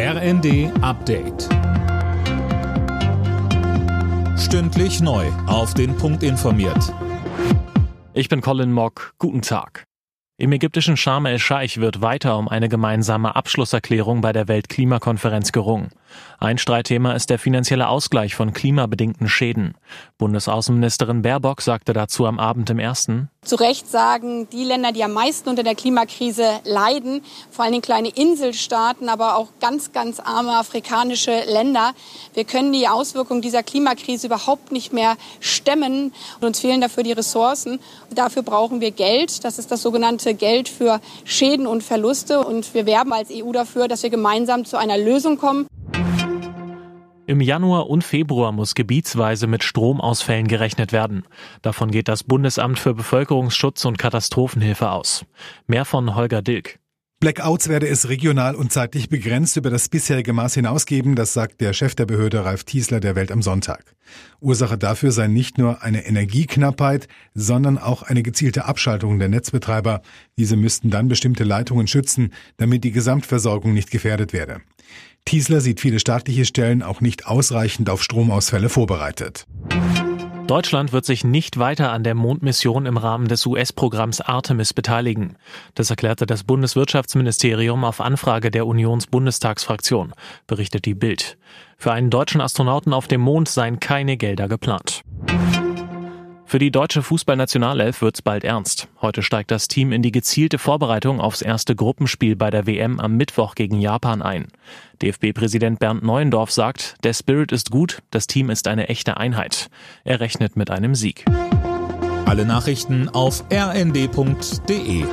RND Update. Stündlich neu. Auf den Punkt informiert. Ich bin Colin Mock. Guten Tag. Im ägyptischen Sharm el-Scheich wird weiter um eine gemeinsame Abschlusserklärung bei der Weltklimakonferenz gerungen. Ein Streitthema ist der finanzielle Ausgleich von klimabedingten Schäden. Bundesaußenministerin Baerbock sagte dazu am Abend im ersten. Zu Recht sagen die Länder, die am meisten unter der Klimakrise leiden, vor allem kleine Inselstaaten, aber auch ganz, ganz arme afrikanische Länder. Wir können die Auswirkungen dieser Klimakrise überhaupt nicht mehr stemmen und uns fehlen dafür die Ressourcen. Dafür brauchen wir Geld. Das ist das sogenannte Geld für Schäden und Verluste. Und wir werben als EU dafür, dass wir gemeinsam zu einer Lösung kommen. Im Januar und Februar muss gebietsweise mit Stromausfällen gerechnet werden. Davon geht das Bundesamt für Bevölkerungsschutz und Katastrophenhilfe aus. Mehr von Holger Dilk. Blackouts werde es regional und zeitlich begrenzt über das bisherige Maß hinausgeben, das sagt der Chef der Behörde Ralf Tiesler der Welt am Sonntag. Ursache dafür sei nicht nur eine Energieknappheit, sondern auch eine gezielte Abschaltung der Netzbetreiber. Diese müssten dann bestimmte Leitungen schützen, damit die Gesamtversorgung nicht gefährdet werde. Tiesler sieht viele staatliche Stellen auch nicht ausreichend auf Stromausfälle vorbereitet. Deutschland wird sich nicht weiter an der Mondmission im Rahmen des US-Programms Artemis beteiligen. Das erklärte das Bundeswirtschaftsministerium auf Anfrage der Unionsbundestagsfraktion, berichtet die Bild. Für einen deutschen Astronauten auf dem Mond seien keine Gelder geplant. Für die deutsche Fußballnationalelf wird's bald ernst. Heute steigt das Team in die gezielte Vorbereitung aufs erste Gruppenspiel bei der WM am Mittwoch gegen Japan ein. DFB-Präsident Bernd Neuendorf sagt, der Spirit ist gut, das Team ist eine echte Einheit. Er rechnet mit einem Sieg. Alle Nachrichten auf rnd.de